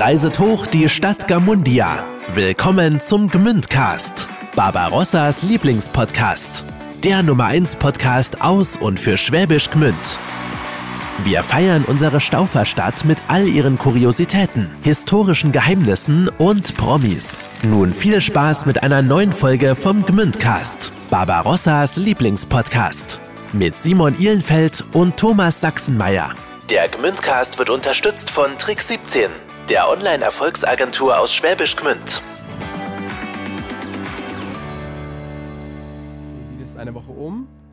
Reiset hoch die Stadt Gamundia. Willkommen zum Gmündcast, Barbarossas Lieblingspodcast. Der Nummer 1 Podcast aus und für Schwäbisch Gmünd. Wir feiern unsere Stauferstadt mit all ihren Kuriositäten, historischen Geheimnissen und Promis. Nun viel Spaß mit einer neuen Folge vom Gmündcast, Barbarossas Lieblingspodcast. Mit Simon Ihlenfeld und Thomas Sachsenmeier. Der Gmündcast wird unterstützt von Trick 17, der Online-Erfolgsagentur aus Schwäbisch Gmünd.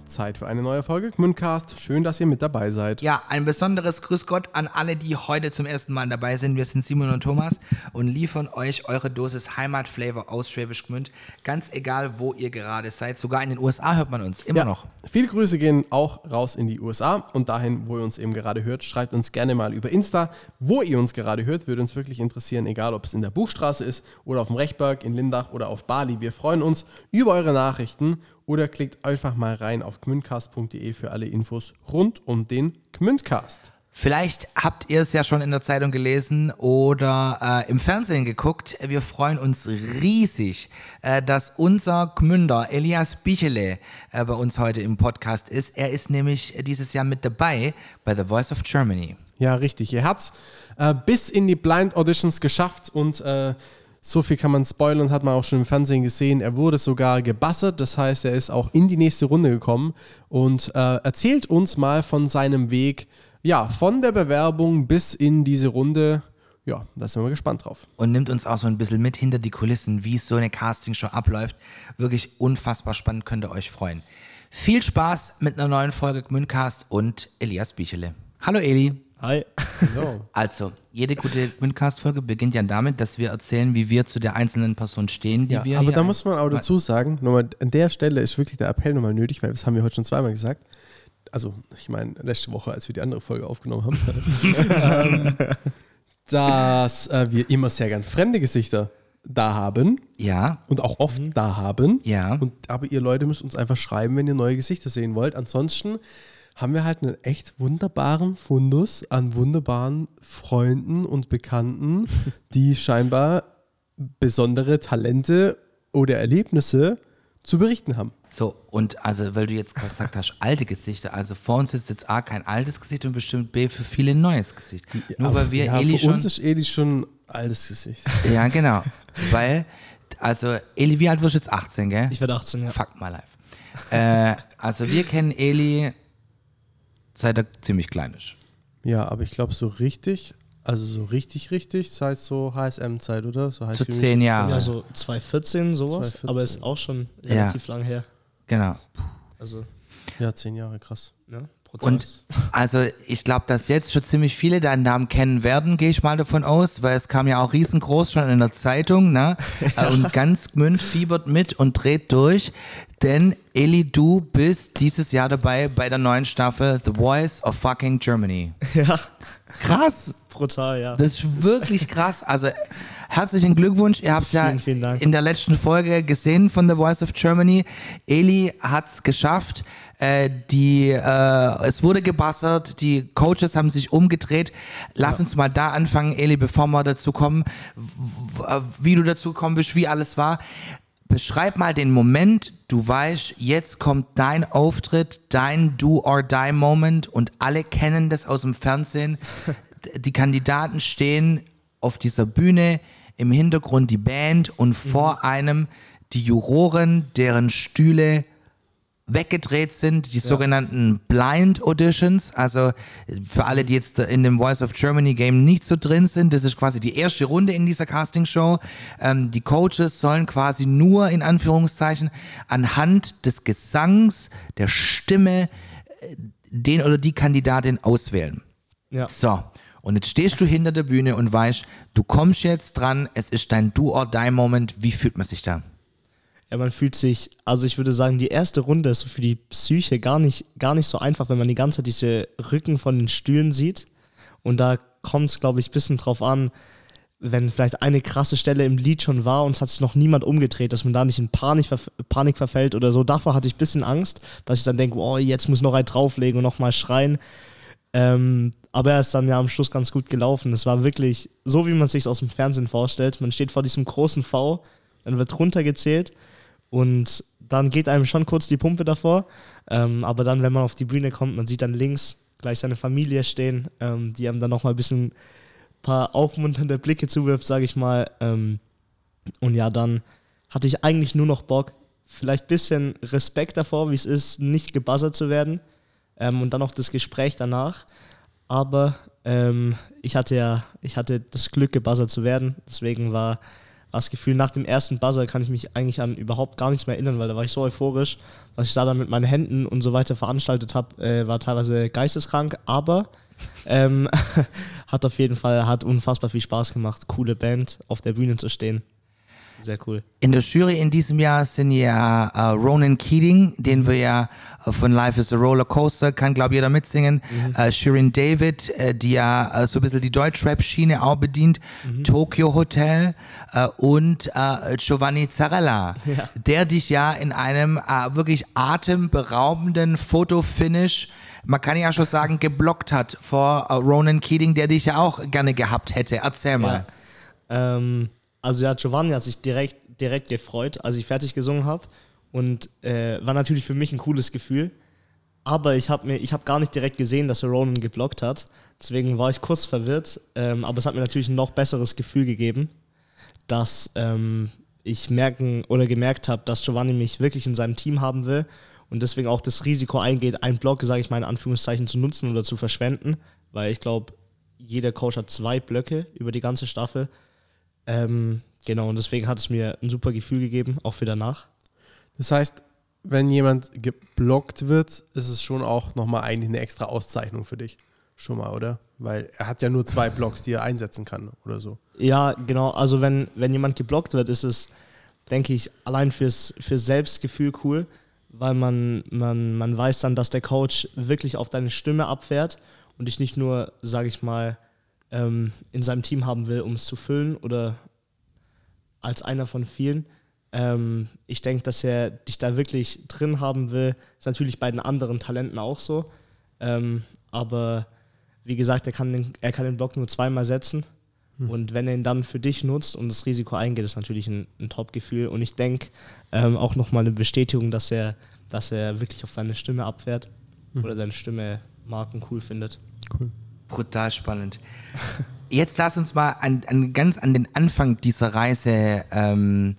Zeit für eine neue Folge Gmündcast. Schön, dass ihr mit dabei seid. Ja, ein besonderes Grüß Gott an alle, die heute zum ersten Mal dabei sind. Wir sind Simon und Thomas und liefern euch eure Dosis Heimatflavor aus Schwäbisch Gmünd. Ganz egal, wo ihr gerade seid. Sogar in den USA hört man uns immer Ja, noch. Viele Grüße gehen auch raus in die USA und dahin, wo ihr uns eben gerade hört. Schreibt uns gerne mal über Insta, wo ihr uns gerade hört. Würde uns wirklich interessieren, egal ob es in der Buchstraße ist oder auf dem Rechberg, in Lindach oder auf Bali. Wir freuen uns über eure Nachrichten oder klickt einfach mal rein auf gmündcast.de für alle Infos rund um den Gmündcast. Vielleicht habt ihr es ja schon in der Zeitung gelesen oder äh, im Fernsehen geguckt. Wir freuen uns riesig, äh, dass unser Gmünder Elias Bichele äh, bei uns heute im Podcast ist. Er ist nämlich dieses Jahr mit dabei bei The Voice of Germany. Ja, richtig. Ihr hat's äh, bis in die Blind Auditions geschafft und äh, so viel kann man spoilern, hat man auch schon im Fernsehen gesehen. Er wurde sogar gebassert, das heißt, er ist auch in die nächste Runde gekommen und äh, erzählt uns mal von seinem Weg, ja, von der Bewerbung bis in diese Runde. Ja, da sind wir gespannt drauf. und nimmt uns auch so ein bisschen mit hinter die Kulissen, wie so eine Castingshow abläuft. Wirklich unfassbar spannend, könnt ihr euch freuen. Viel Spaß mit einer neuen Folge Gmündcast und Elias Bichele. Hallo Eli. Hi. Also, jede gute Gmündcast-Folge beginnt ja damit, dass wir erzählen, wie wir zu der einzelnen Person stehen, die Ja, wir aber da muss man auch dazu sagen, nochmal, an der Stelle ist wirklich der Appell nochmal nötig, weil das haben wir heute schon zweimal gesagt. Also, ich meine, letzte Woche, als wir die andere Folge aufgenommen haben, ähm, dass äh, wir immer sehr gern fremde Gesichter da haben Ja, und auch oft da haben. Ja. Und, aber ihr Leute müsst uns einfach schreiben, wenn ihr neue Gesichter sehen wollt. Ansonsten haben wir halt einen echt wunderbaren Fundus an wunderbaren Freunden und Bekannten, die scheinbar besondere Talente oder Erlebnisse zu berichten haben. so, und also, weil du jetzt gerade gesagt hast, alte Gesichter, also vor uns sitzt jetzt A, kein altes Gesicht und bestimmt B, für viele ein neues Gesicht. Nur weil wir ja, Eli für schon... uns ist Eli schon ein altes Gesicht. Ja, genau. weil, also, Eli, wie alt wirst du jetzt? 18, gell? Ich werde 18, ja. Fuck my life. Äh, also wir kennen Eli seit er ziemlich klein ist. Ja, aber ich glaube so richtig, also so richtig, richtig, seit so HSM-Zeit, oder? So So School zehn Jahre. Ja, so 2014 sowas, 2014. aber ist auch schon Ja. relativ lang her. Genau. Also, Ja, zehn Jahre, krass. ne? Brutal. Und also ich glaube, dass jetzt schon ziemlich viele deinen Namen kennen werden, gehe ich mal davon aus, weil es kam ja auch riesengroß schon in der Zeitung, ne? Äh, Und ganz Gmünd fiebert mit und dreht durch. Denn Eli, du bist dieses Jahr dabei bei der neuen Staffel The Voice of Fucking Germany. ja, Krass! brutal, ja. Das ist wirklich krass. Also herzlichen Glückwunsch. Ihr habt es ja Vielen, vielen in der letzten Folge gesehen von The Voice of Germany. Eli hat es geschafft. Äh, die, äh, es wurde gebassert, die Coaches haben sich umgedreht. Lass uns mal da anfangen, Eli, bevor wir dazu kommen, wie du dazu gekommen bist, wie alles war. Beschreib mal den Moment, du weißt, jetzt kommt dein Auftritt, dein Do-or-Die-Moment und alle kennen das aus dem Fernsehen. Die Kandidaten stehen auf dieser Bühne, im Hintergrund die Band und vor einem die Juroren, deren Stühle weggedreht sind, die sogenannten Blind Auditions. Also für alle, die jetzt in dem Voice of Germany Game nicht so drin sind, das ist quasi die erste Runde in dieser Castingshow. Ähm, die Coaches sollen quasi nur in Anführungszeichen anhand des Gesangs, der Stimme, äh, den oder die Kandidatin auswählen. ja. So, und jetzt stehst du hinter der Bühne und weißt, du kommst jetzt dran, es ist dein Do-or-Die-Moment. Wie fühlt man sich da? ja, man fühlt sich, also ich würde sagen, die erste Runde ist für die Psyche gar nicht, gar nicht so einfach, wenn man die ganze Zeit diese Rücken von den Stühlen sieht. Und da kommt es, glaube ich, ein bisschen drauf an, wenn vielleicht eine krasse Stelle im Lied schon war und es hat sich noch niemand umgedreht, dass man da nicht in Panik, Panik verfällt oder so. Davor hatte ich ein bisschen Angst, dass ich dann denke, oh, jetzt muss noch ein drauflegen und nochmal schreien. Ähm, aber er ist dann ja am Schluss ganz gut gelaufen. Es war wirklich so, wie man sich aus dem Fernsehen vorstellt. Man steht vor diesem großen V, dann wird runtergezählt und dann geht einem schon kurz die Pumpe davor. Ähm, aber dann, wenn man auf die Bühne kommt, man sieht dann links gleich seine Familie stehen, ähm, die einem dann nochmal ein bisschen paar aufmunternde Blicke zuwirft, sage ich mal. Ähm, und ja, dann hatte ich eigentlich nur noch Bock, vielleicht ein bisschen Respekt davor, wie es ist, nicht gebuzzert zu werden. Ähm, und dann noch das Gespräch danach. Aber ähm, ich hatte ja, ich hatte das Glück, gebuzzert zu werden. Deswegen war das Gefühl, nach dem ersten Buzzer kann ich mich eigentlich an überhaupt gar nichts mehr erinnern, weil da war ich so euphorisch. Was ich da dann mit meinen Händen und so weiter veranstaltet habe, äh, war teilweise geisteskrank, aber ähm, hat auf jeden Fall, hat unfassbar viel Spaß gemacht, coole Band auf der Bühne zu stehen. Sehr cool. In der Jury in diesem Jahr sind ja äh, Ronan Keating, den wir ja äh, von Life is a Roller Coaster, kann glaube jeder mitsingen. Mhm. Äh, Shirin David, äh, die ja äh, so ein bisschen die Deutschrap-Schiene auch bedient. Mhm. Tokyo Hotel und Giovanni Zarella, ja. der dich ja in einem wirklich atemberaubenden Fotofinish man kann ja schon sagen, geblockt hat vor Ronan Keating, der dich ja auch gerne gehabt hätte. Erzähl mal. Ja. Ähm, also ja, Giovanni hat sich direkt, direkt gefreut, als ich fertig gesungen habe. Und äh, war natürlich für mich ein cooles Gefühl. Aber ich habe hab gar nicht direkt gesehen, dass er Ronan geblockt hat. Deswegen war ich kurz verwirrt. Ähm, aber es hat mir natürlich ein noch besseres Gefühl gegeben, dass ähm, ich merken oder gemerkt habe, dass Giovanni mich wirklich in seinem Team haben will und deswegen auch das Risiko eingeht, einen Block, sage ich mal in Anführungszeichen, zu nutzen oder zu verschwenden. Weil ich glaube, jeder Coach hat zwei Blöcke über die ganze Staffel. Ähm, genau, und deswegen hat es mir ein super Gefühl gegeben, auch für danach. Das heißt, wenn jemand geblockt wird, ist es schon auch nochmal eigentlich eine extra Auszeichnung für dich. Schon mal, oder? Weil er hat ja nur zwei Blocks, die er einsetzen kann oder so. Ja, genau. Also wenn, wenn jemand geblockt wird, ist es, denke ich, allein fürs, fürs Selbstgefühl cool, weil man, man, man weiß dann, dass der Coach wirklich auf deine Stimme abfährt und dich nicht nur, sage ich mal, ähm, in seinem Team haben will, um es zu füllen oder als einer von vielen. Ähm, ich denke, dass er dich da wirklich drin haben will. Ist natürlich bei den anderen Talenten auch so. Ähm, aber wie gesagt, er kann, den, er kann den Block nur zweimal setzen. Hm. Und wenn er ihn dann für dich nutzt und das Risiko eingeht, ist natürlich ein, ein Top-Gefühl. Und ich denke ähm, auch nochmal eine Bestätigung, dass er, dass er wirklich auf seine Stimme abfährt hm. oder seine Stimme mag und cool findet. Cool. Brutal spannend. Jetzt lass uns mal an, an ganz an den Anfang dieser Reise ähm,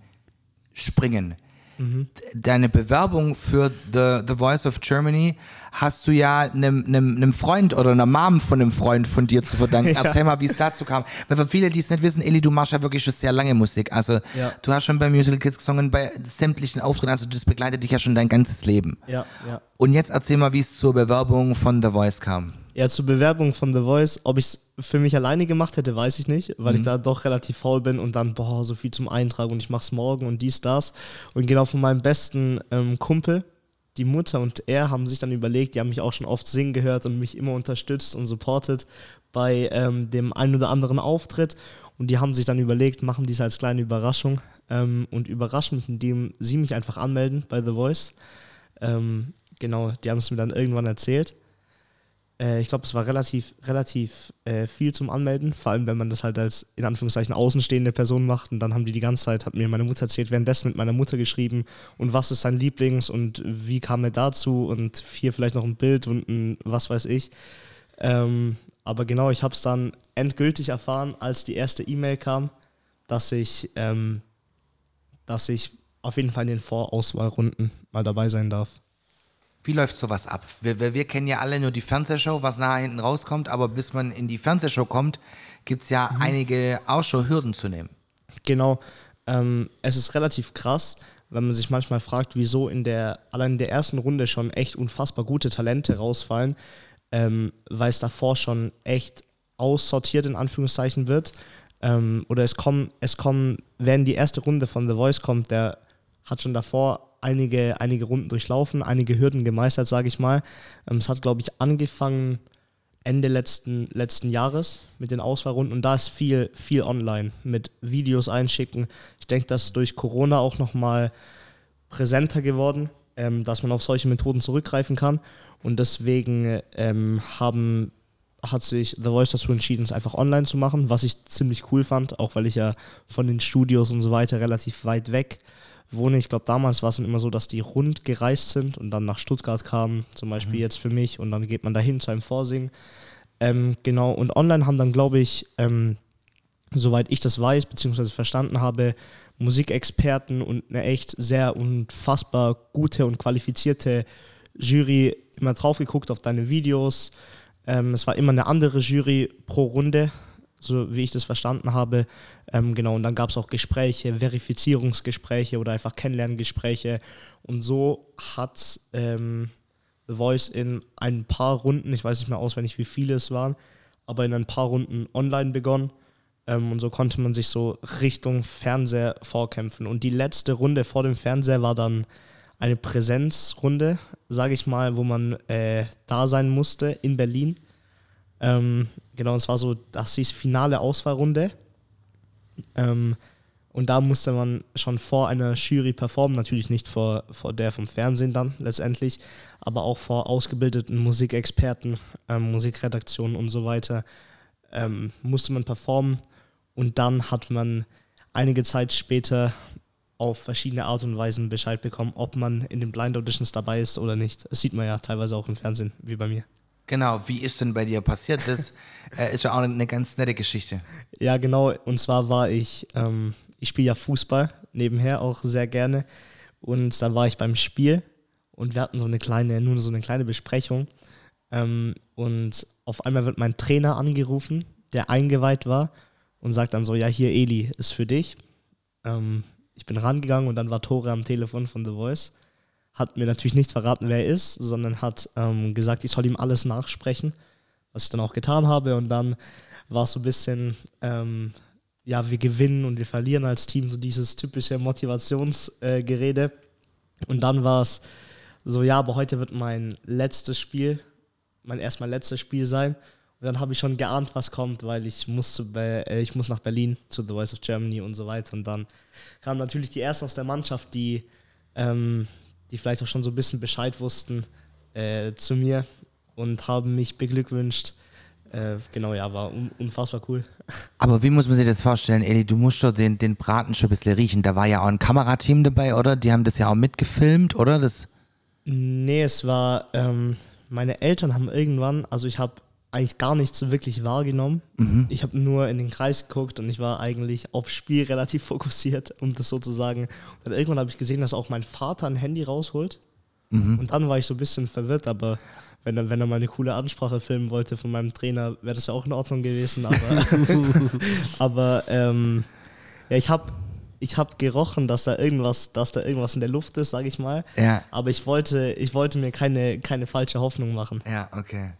springen. Mhm. Deine Bewerbung für The, The Voice of Germany hast du ja einem, einem, einem Freund oder einer Mom von einem Freund von dir zu verdanken. ja. Erzähl mal, wie es dazu kam. Weil für viele, die es nicht wissen, Eli, du machst ja wirklich schon sehr lange Musik. Also ja. du hast schon bei Musical Kids gesungen, bei sämtlichen Auftritten, also das begleitet dich ja schon dein ganzes Leben. Ja, ja. Und jetzt erzähl mal, wie es zur Bewerbung von The Voice kam. Ja, zur Bewerbung von The Voice, ob ich es für mich alleine gemacht hätte, weiß ich nicht, weil mhm. ich da doch relativ faul bin und dann, boah, so viel zum Eintragen und ich mach's morgen und dies, das. Und genau von meinem besten ähm, Kumpel, die Mutter und er haben sich dann überlegt, die haben mich auch schon oft singen gehört und mich immer unterstützt und supportet bei ähm, dem einen oder anderen Auftritt. Und die haben sich dann überlegt, machen dies als kleine Überraschung ähm, und überraschen mich, indem sie mich einfach anmelden bei The Voice. Ähm, genau, die haben es mir dann irgendwann erzählt. Äh, ich glaube, es war relativ, relativ äh, viel zum Anmelden, vor allem wenn man das halt als in Anführungszeichen außenstehende Person macht. Und dann haben die die ganze Zeit, hat mir meine Mutter erzählt, währenddessen mit meiner Mutter geschrieben und was ist sein Lieblings und wie kam er dazu und hier vielleicht noch ein Bild und ein was weiß ich. Ähm, aber genau, ich habe es dann endgültig erfahren, als die erste E-Mail kam, dass ich, ähm, dass ich auf jeden Fall in den Vorauswahlrunden mal dabei sein darf. Wie läuft sowas ab? Wir, wir, wir, kennen ja alle nur die Fernsehshow, was nachher hinten rauskommt, aber bis man in die Fernsehshow kommt, gibt es ja mhm. einige auch schon Hürden zu nehmen. Genau. Ähm, es ist relativ krass, wenn man sich manchmal fragt, wieso in der, allein in der ersten Runde schon echt unfassbar gute Talente rausfallen, ähm, weil es davor schon echt aussortiert in Anführungszeichen wird. Ähm, oder es kommen, es kommen, wenn die erste Runde von The Voice kommt, der hat schon davor einige, einige Runden durchlaufen, einige Hürden gemeistert, sage ich mal. Ähm, es hat, glaube ich, angefangen Ende letzten, letzten Jahres mit den Auswahlrunden und da ist viel, viel online mit Videos einschicken. Ich denke, das ist durch Corona auch nochmal präsenter geworden, ähm, dass man auf solche Methoden zurückgreifen kann. Und deswegen ähm, haben hat sich The Voice dazu entschieden, es einfach online zu machen, was ich ziemlich cool fand, auch weil ich ja von den Studios und so weiter relativ weit weg wohne. Ich glaube, damals war es dann immer so, dass die rund gereist sind und dann nach Stuttgart kamen, zum Beispiel mhm. jetzt für mich, und dann geht man dahin zu einem Vorsingen. Ähm, genau, und online haben dann, glaube ich, ähm, soweit ich das weiß, beziehungsweise verstanden habe, Musikexperten und eine echt sehr unfassbar gute und qualifizierte Jury immer drauf geguckt auf deine Videos. Ähm, es war immer eine andere Jury pro Runde, so wie ich das verstanden habe. Ähm, genau, und dann gab es auch Gespräche, Verifizierungsgespräche oder einfach Kennenlerngespräche. Und so hat ähm, The Voice in ein paar Runden, ich weiß nicht mehr auswendig, wie viele es waren, aber in ein paar Runden online begonnen. Ähm, und so konnte man sich so Richtung Fernseher vorkämpfen. Und die letzte Runde vor dem Fernseher war dann eine Präsenzrunde, sage ich mal, wo man äh, da sein musste in Berlin. Ähm, genau, und zwar so, das hieß finale Auswahlrunde. Ähm, und da musste man schon vor einer Jury performen, natürlich nicht vor, vor der vom Fernsehen dann letztendlich, aber auch vor ausgebildeten Musikexperten, ähm, Musikredaktionen und so weiter, ähm, musste man performen. Und dann hat man einige Zeit später auf verschiedene Art und Weisen Bescheid bekommen, ob man in den Blind Auditions dabei ist oder nicht. Das sieht man ja teilweise auch im Fernsehen, wie bei mir. Genau, wie ist denn bei dir passiert? Das äh, ist ja auch eine ganz nette Geschichte. Ja, genau. Und zwar war ich, ähm, ich spiele ja Fußball nebenher auch sehr gerne. Und dann war ich beim Spiel und wir hatten so eine kleine, nur so eine kleine Besprechung. Ähm, und auf einmal wird mein Trainer angerufen, der eingeweiht war und sagt dann so, ja, hier Eli, ist für dich. Ähm, ich bin rangegangen und dann war Tore am Telefon von The Voice hat mir natürlich nicht verraten, wer er ist, sondern hat ähm, gesagt, ich soll ihm alles nachsprechen, was ich dann auch getan habe. Und dann war es so ein bisschen, ähm, ja, wir gewinnen und wir verlieren als Team, so dieses typische Motivationsgerede. Äh, und dann war es so, ja, aber heute wird mein letztes Spiel, mein erstmal letztes Spiel sein. Und dann habe ich schon geahnt, was kommt, weil ich bei, äh, ich muss nach Berlin zu The Voice of Germany und so weiter. Und dann kamen natürlich die ersten aus der Mannschaft, die ähm, die vielleicht auch schon so ein bisschen Bescheid wussten, äh, zu mir und haben mich beglückwünscht. Äh, genau, ja, war un unfassbar cool. Aber wie muss man sich das vorstellen, Eli? Du musst doch den, den Braten schon ein bisschen riechen. Da war ja auch ein Kamerateam dabei, oder? Die haben das ja auch mitgefilmt, oder? Das nee, es war, ähm, meine Eltern haben irgendwann, also ich habe eigentlich gar nichts wirklich wahrgenommen. Mhm. Ich habe nur in den Kreis geguckt und ich war eigentlich aufs Spiel relativ fokussiert, um das sozusagen. Und dann irgendwann habe ich gesehen, dass auch mein Vater ein Handy rausholt. Mhm. Und dann war ich so ein bisschen verwirrt, aber wenn er, wenn er mal eine coole Ansprache filmen wollte von meinem Trainer, wäre das ja auch in Ordnung gewesen. Aber, aber ähm, ja, ich habe ich hab gerochen, dass da irgendwas, dass da irgendwas in der Luft ist, sage ich mal. Ja. Aber ich wollte, ich wollte mir keine, keine falsche Hoffnung machen. Ja, okay.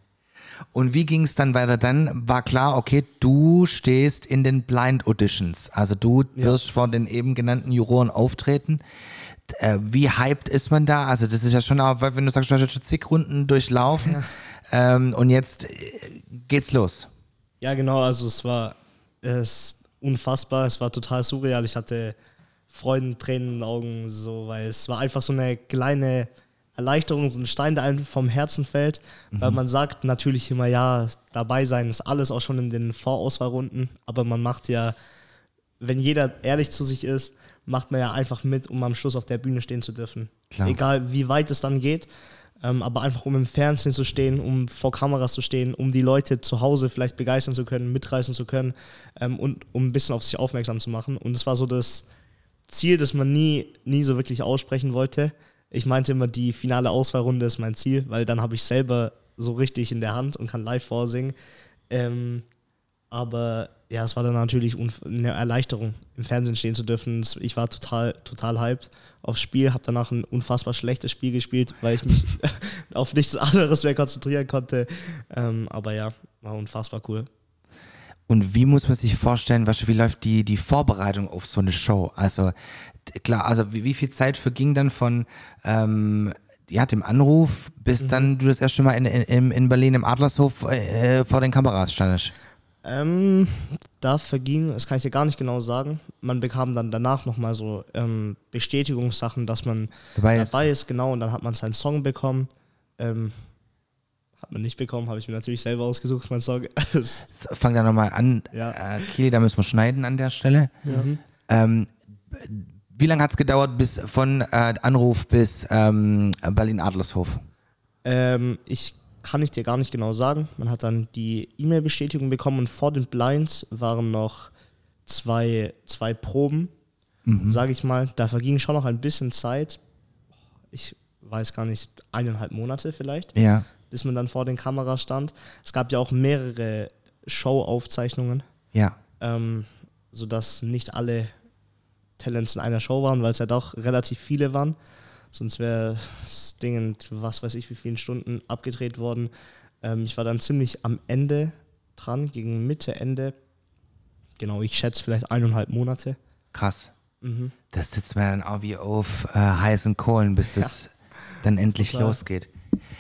Und wie ging es dann weiter? Dann war klar, okay, du stehst in den Blind Auditions. Also du wirst ja. vor den eben genannten Juroren auftreten. Äh, wie hyped ist man da? Also das ist ja schon, auch, wenn du sagst, du hast jetzt schon zig Runden durchlaufen ja. ähm, und jetzt äh, geht's los. Ja, genau. Also es war es unfassbar. Es war total surreal. Ich hatte Freudentränen in den Augen, so, weil es war einfach so eine kleine Erleichterung, so ein Stein, der einem vom Herzen fällt, mhm. weil man sagt natürlich immer, ja, dabei sein ist alles auch schon in den Vorauswahlrunden, aber man macht ja, wenn jeder ehrlich zu sich ist, macht man ja einfach mit, um am Schluss auf der Bühne stehen zu dürfen. Klar. Egal wie weit es dann geht, ähm, aber einfach um im Fernsehen zu stehen, um vor Kameras zu stehen, um die Leute zu Hause vielleicht begeistern zu können, mitreißen zu können ähm, und um ein bisschen auf sich aufmerksam zu machen. Und das war so das Ziel, das man nie, nie so wirklich aussprechen wollte. Ich meinte immer, die finale Auswahlrunde ist mein Ziel, weil dann habe ich selber so richtig in der Hand und kann live vorsingen. Ähm, aber ja, es war dann natürlich eine Erleichterung, im Fernsehen stehen zu dürfen. Ich war total, total hyped aufs Spiel, habe danach ein unfassbar schlechtes Spiel gespielt, weil ich mich auf nichts anderes mehr konzentrieren konnte. Ähm, aber ja, war unfassbar cool. Und wie muss man sich vorstellen, was, wie läuft die, die Vorbereitung auf so eine Show? Also klar, also wie, wie viel Zeit verging dann von ähm, ja, dem Anruf, bis mhm. dann du das erste Mal in, in, in Berlin im Adlershof äh, vor den Kameras standest? Ähm, da verging, das kann ich dir gar nicht genau sagen. Man bekam dann danach nochmal so ähm, Bestätigungssachen, dass man dabei ist. dabei ist. genau, und dann hat man seinen Song bekommen. Ähm, Hat man nicht bekommen, habe ich mir natürlich selber ausgesucht, mein Song. Fang da nochmal an. Ja. Äh, Kili, da müssen wir schneiden an der Stelle. Ähm, wie lange hat es gedauert bis von äh, Anruf bis ähm, Berlin-Adlershof? ähm, ich kann ich dir gar nicht genau sagen. Man hat dann die E-Mail-Bestätigung bekommen und vor den Blinds waren noch zwei, zwei Proben, sage ich mal. Da verging schon noch ein bisschen Zeit. Ich weiß gar nicht, eineinhalb Monate vielleicht. Ja. Bis man dann vor den Kameras stand. Es gab ja auch mehrere Show-Aufzeichnungen, Ja. ähm, sodass nicht alle Talents in einer Show waren, weil es ja doch relativ viele waren. Sonst wäre das Ding in was weiß ich wie vielen Stunden abgedreht worden. Ähm, ich war dann ziemlich am Ende dran, gegen Mitte, Ende. Genau, ich schätze vielleicht eineinhalb Monate. Krass. Das sitzt mir dann auch wie auf äh, heißen Kohlen, bis das dann endlich Total. losgeht.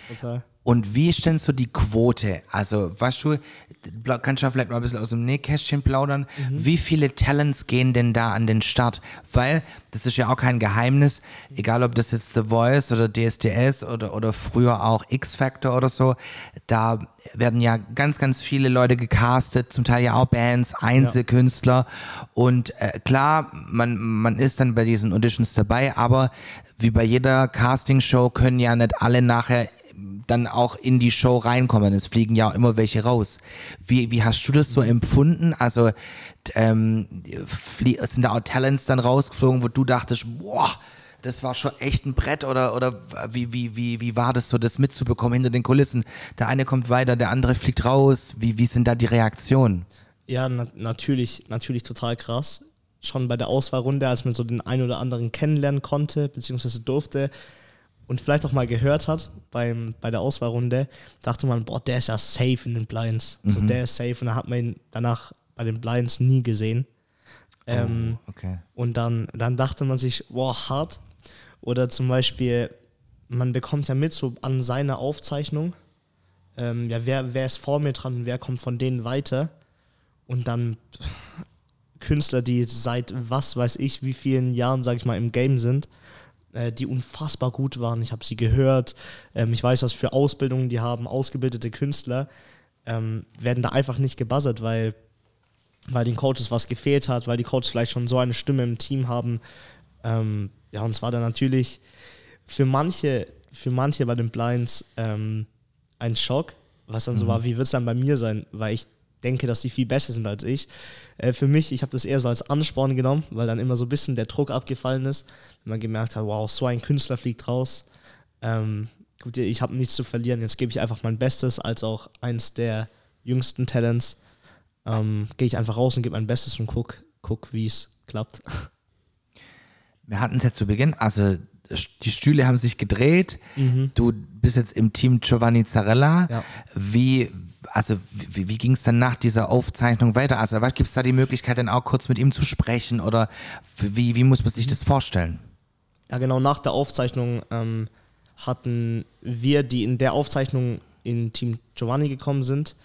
Total. Und wie ist denn so die Quote? Also, weißt du, kannst du vielleicht mal ein bisschen aus dem Nähkästchen plaudern? Wie viele Talents gehen denn da an den Start? Weil, das ist ja auch kein Geheimnis, egal ob das jetzt The Voice oder DSDS oder, oder früher auch X-Factor oder so, da werden ja ganz, ganz viele Leute gecastet, zum Teil ja auch Bands, Einzelkünstler. Und äh, klar, man, man ist dann bei diesen Auditions dabei, aber wie bei jeder Castingshow können ja nicht alle nachher dann auch in die Show reinkommen. Es fliegen ja auch immer welche raus. Wie, wie hast du das so empfunden? Also ähm, sind da auch Talents dann rausgeflogen, wo du dachtest, boah, das war schon echt ein Brett oder, oder wie, wie, wie, wie war das so, das mitzubekommen hinter den Kulissen? Der eine kommt weiter, der andere fliegt raus. Wie, wie sind da die Reaktionen? Ja, na natürlich, natürlich total krass. Schon bei der Auswahlrunde, als man so den einen oder anderen kennenlernen konnte, beziehungsweise durfte und vielleicht auch mal gehört hat beim, bei der Auswahlrunde, dachte man, boah, der ist ja safe in den Blinds. So, der ist safe und dann hat man ihn danach bei den Blinds nie gesehen. Ähm, Okay. und dann, dann dachte man sich, boah, hart. Oder zum Beispiel, man bekommt ja mit so an seiner Aufzeichnung, ähm, ja, wer, wer ist vor mir dran und wer kommt von denen weiter. Und dann Künstler, die seit was weiß ich, wie vielen Jahren, sag ich mal, im Game sind, die unfassbar gut waren. Ich habe sie gehört. Ähm, ich weiß, was für Ausbildungen die haben. Ausgebildete Künstler ähm, werden da einfach nicht gebuzzert, weil, weil den Coaches was gefehlt hat, weil die Coaches vielleicht schon so eine Stimme im Team haben. Ähm, ja, und es war dann natürlich für manche, für manche bei den Blinds ein Schock, was dann so war, wie wird es dann bei mir sein, weil ich denke, dass die viel besser sind als ich. Äh, für mich, ich habe das eher so als Ansporn genommen, weil dann immer so ein bisschen der Druck abgefallen ist, wenn man gemerkt hat, wow, so ein Künstler fliegt raus. Ähm, gut, ich habe nichts zu verlieren, jetzt gebe ich einfach mein Bestes, als auch eins der jüngsten Talents. Ähm, Gehe ich einfach raus und gebe mein Bestes und guck, guck wie es klappt. Wir hatten es ja zu Beginn, also die Stühle haben sich gedreht. Du bist jetzt im Team Giovanni Zarella. Ja. Wie, also wie, wie ging es dann nach dieser Aufzeichnung weiter? Also gibt es da die Möglichkeit, dann auch kurz mit ihm zu sprechen oder wie, wie muss man sich das vorstellen? Ja, genau, nach der Aufzeichnung ähm, hatten wir, die in der Aufzeichnung in Team Giovanni gekommen sind,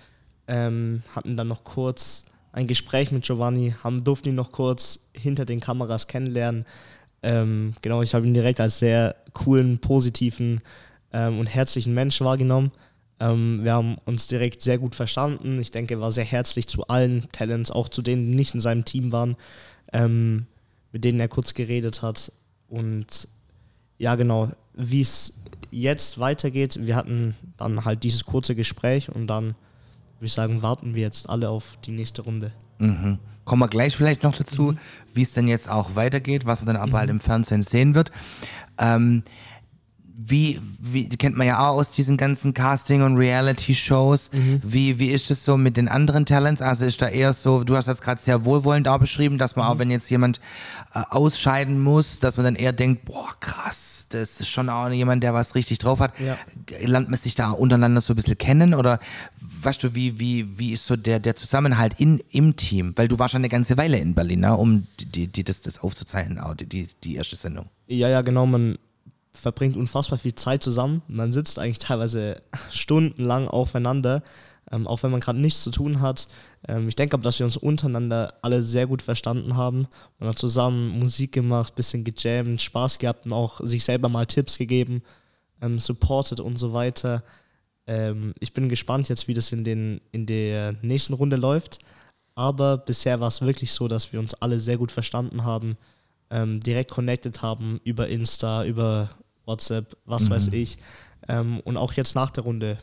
ähm, hatten dann noch kurz ein Gespräch mit Giovanni, haben, durften ihn noch kurz hinter den Kameras kennenlernen. Ähm, genau, ich habe ihn direkt als sehr coolen, positiven ähm, und herzlichen Menschen wahrgenommen. Ähm, wir haben uns direkt sehr gut verstanden. Ich denke, er war sehr herzlich zu allen Talents, auch zu denen, die nicht in seinem Team waren, ähm, mit denen er kurz geredet hat. Und ja, genau, wie es jetzt weitergeht, wir hatten dann halt dieses kurze Gespräch und dann würde ich sagen, warten wir jetzt alle auf die nächste Runde. Mhm. Kommen wir gleich vielleicht noch dazu, wie es denn jetzt auch weitergeht, was man dann aber halt im Fernsehen sehen wird. Ähm, wie, wie kennt man ja auch aus diesen ganzen Casting- und Reality-Shows. Wie, wie ist es so mit den anderen Talents? Also ist da eher so, du hast jetzt gerade sehr wohlwollend auch beschrieben, dass man auch, wenn jetzt jemand äh, ausscheiden muss, dass man dann eher denkt, boah, krass, das ist schon auch jemand, der was richtig drauf hat. Ja. Lernt man sich da untereinander so ein bisschen kennen oder weißt du, wie, wie, wie ist so der, der Zusammenhalt in, im Team? Weil du warst schon eine ganze Weile in Berlin, ne, um die, die, das, das aufzuzeichnen, auch die, die, die erste Sendung. Ja, ja, genau, man verbringt unfassbar viel Zeit zusammen. Man sitzt eigentlich teilweise stundenlang aufeinander, ähm, auch wenn man gerade nichts zu tun hat. Ähm, ich denke aber, dass wir uns untereinander alle sehr gut verstanden haben. Man hat zusammen Musik gemacht, bisschen gejammt, Spaß gehabt und auch sich selber mal Tipps gegeben, ähm, supported und so weiter. Ähm, ich bin gespannt jetzt, wie das in, den, in der nächsten Runde läuft. Aber bisher war es wirklich so, dass wir uns alle sehr gut verstanden haben, ähm, direkt connected haben über Insta, über WhatsApp, was weiß ich. Ähm, und auch jetzt nach der Runde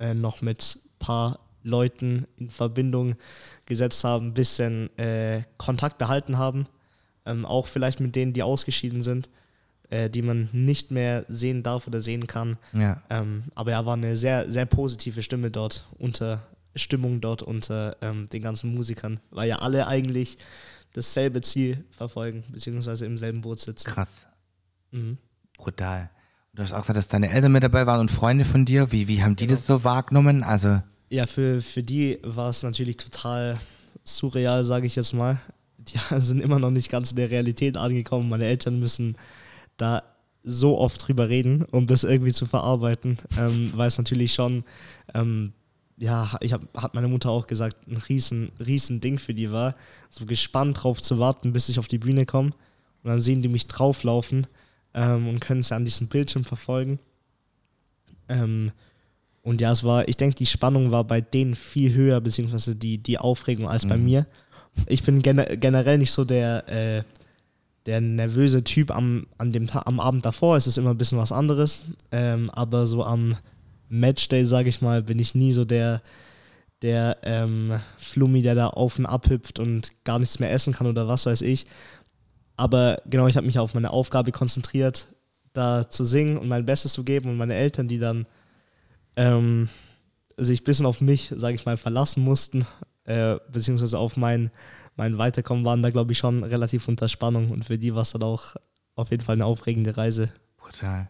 äh, noch mit ein paar Leuten in Verbindung gesetzt haben, ein bisschen äh, Kontakt behalten haben. Ähm, auch vielleicht mit denen, die ausgeschieden sind, äh, die man nicht mehr sehen darf oder sehen kann. Ja. Ähm, aber er war eine sehr, sehr positive Stimme dort, unter Stimmung dort unter ähm, den ganzen Musikern, weil ja alle eigentlich dasselbe Ziel verfolgen, beziehungsweise im selben Boot sitzen. Krass. Mhm. Brutal. Du hast auch gesagt, dass deine Eltern mit dabei waren und Freunde von dir. Wie, wie haben die das so wahrgenommen? Also, Ja, für, für die war es natürlich total surreal, sage ich jetzt mal. Die sind immer noch nicht ganz in der Realität angekommen. Meine Eltern müssen da so oft drüber reden, um das irgendwie zu verarbeiten, ähm, weil es natürlich schon, ähm, ja, ich hab, hat meine Mutter auch gesagt, ein riesen, riesen Ding für die war. So gespannt drauf zu warten, bis ich auf die Bühne komme. Und dann sehen die mich drauflaufen ähm, und können es an diesem Bildschirm verfolgen. Ähm, und ja, es war, ich denke, die Spannung war bei denen viel höher, beziehungsweise die, die Aufregung als bei mir. Ich bin gene generell nicht so der, äh, der nervöse Typ am, an dem Ta am Abend davor. Es ist immer ein bisschen was anderes. Ähm, aber so am Matchday, sage ich mal, bin ich nie so der, der ähm, Flummi, der da auf und ab hüpft und gar nichts mehr essen kann oder was weiß ich. Aber genau, ich habe mich auf meine Aufgabe konzentriert, da zu singen und mein Bestes zu geben und meine Eltern, die dann ähm, sich ein bisschen auf mich, sage ich mal, verlassen mussten, äh, beziehungsweise auf mein, mein Weiterkommen, waren da, glaube ich, schon relativ unter Spannung und für die war es dann auch auf jeden Fall eine aufregende Reise. brutal.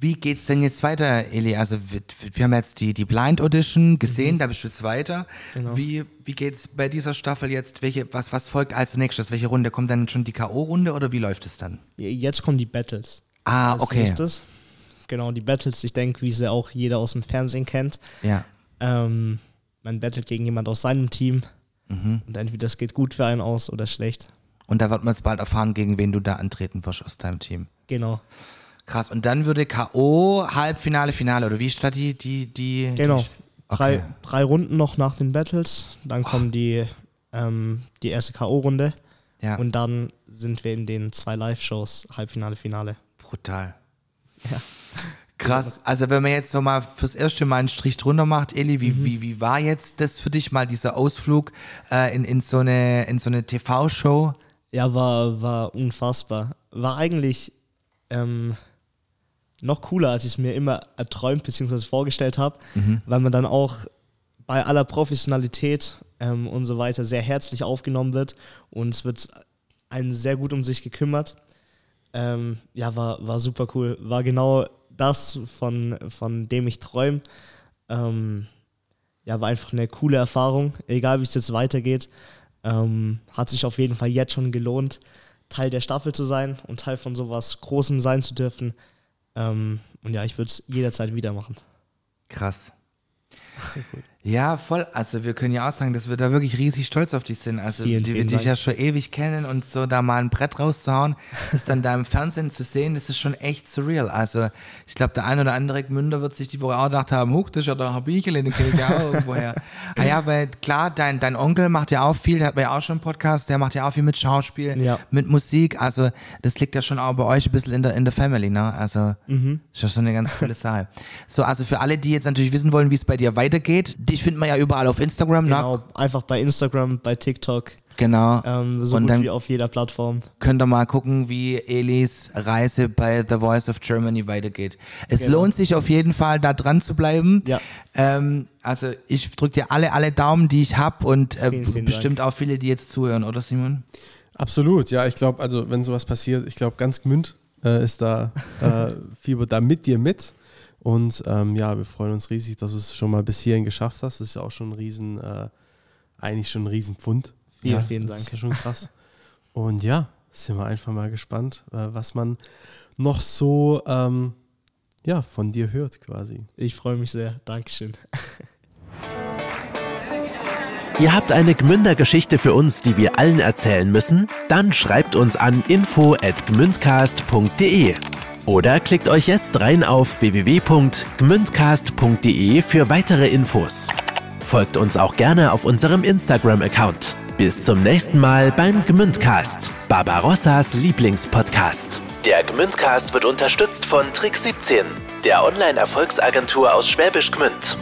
Wie geht's denn jetzt weiter, Eli? Also wir, wir haben jetzt die, die Blind Audition gesehen, da bist du jetzt weiter. Genau. Wie, wie geht's bei dieser Staffel jetzt? Welche, was, was folgt als nächstes? Welche Runde? Kommt dann schon die K.O.-Runde oder wie läuft es dann? Jetzt kommen die Battles. Ah, als okay. nächstes. Genau, die Battles, ich denke, wie sie auch jeder aus dem Fernsehen kennt. Ja. Ähm, man battelt gegen jemand aus seinem Team Mhm. und entweder es geht gut für einen aus oder schlecht. Und da wird man jetzt bald erfahren, gegen wen du da antreten wirst aus deinem Team. Genau. Krass. Und dann würde K.O. Halbfinale, Finale oder wie statt die, die, die. Genau. Die, Drei, Okay. drei Runden noch nach den Battles. Dann kommen die, ähm, die erste K.O.-Runde. ja, Und dann sind wir in den zwei Live-Shows, Halbfinale, Finale. brutal. Ja. Krass. Also wenn man jetzt so mal fürs erste Mal einen Strich drunter macht, Eli, Mhm. wie, wie, wie war jetzt das für dich mal, dieser Ausflug äh, in, in so eine, in so eine TV-Show? Ja, war, war unfassbar. War eigentlich ähm, noch cooler, als ich es mir immer erträumt bzw. vorgestellt habe, weil man dann auch bei aller Professionalität ähm, und so weiter sehr herzlich aufgenommen wird und es wird einen sehr gut um sich gekümmert. Ähm, ja, war, war super cool. War genau das, von, von dem ich träume. Ähm, ja, war einfach eine coole Erfahrung, egal wie es jetzt weitergeht. Ähm, hat sich auf jeden Fall jetzt schon gelohnt, Teil der Staffel zu sein und Teil von sowas Großem sein zu dürfen. Ähm, und ja, ich würde es jederzeit wieder machen. Krass. Ja, voll. Also wir können ja auch sagen, dass wir da wirklich riesig stolz auf dich sind. Also Vielen, die wir dich ja schon ewig kennen und so da mal ein Brett rauszuhauen, das dann da im Fernsehen zu sehen, das ist schon echt surreal. Also ich glaube, der ein oder andere Münder wird sich die Woche auch gedacht haben, huch, das ist ja der Herr Bichele, den kenne ich ja auch irgendwoher. ah ja, weil klar, dein, dein Onkel macht ja auch viel, der hat ja auch schon einen Podcast, der macht ja auch viel mit Schauspiel, Ja. mit Musik. Also das liegt ja schon auch bei euch ein bisschen in der, in der Family, ne? Also Mhm. ist ja schon eine ganz coole Sache. So, also für alle, die jetzt natürlich wissen wollen, wie es bei dir weitergeht, dich findet man ja überall auf Instagram, ne? Genau, einfach bei Instagram, bei TikTok, Genau. ähm, so Und gut dann- wie auf jeder Plattform. Könnt ihr mal gucken, wie Elis Reise bei The Voice of Germany weitergeht. Es Genau. lohnt sich auf jeden Fall, da dran zu bleiben. Ja. Ähm, also ich drücke dir alle, alle Daumen, die ich habe und äh, Vielen, vielen bestimmt auch viele, die jetzt zuhören, oder Simon? Absolut, ja, ich glaube, also wenn sowas passiert, ich glaube, ganz Gmünd äh, ist da, äh, fiebert da mit dir mit. Und ähm, ja, wir freuen uns riesig, dass du es schon mal bis hierhin geschafft hast. Das ist ja auch schon ein riesen, äh, eigentlich schon ein Riesenpfund. Vielen, ja, vielen Das ist Dank. ja schon krass. Und ja, sind wir einfach mal gespannt, äh, was man noch so ähm, ja, von dir hört quasi. Ich freue mich sehr. Dankeschön. Ihr habt eine Gmünder-Geschichte für uns, die wir allen erzählen müssen? Dann schreibt uns an info@gmündcast.de. Oder klickt euch jetzt rein auf www.gmündcast.de für weitere Infos. Folgt uns auch gerne auf unserem Instagram-Account. Bis zum nächsten Mal beim Gmündcast, Barbarossas Lieblingspodcast. Der Gmündcast wird unterstützt von Trick 17, der Online-Erfolgsagentur aus Schwäbisch Gmünd.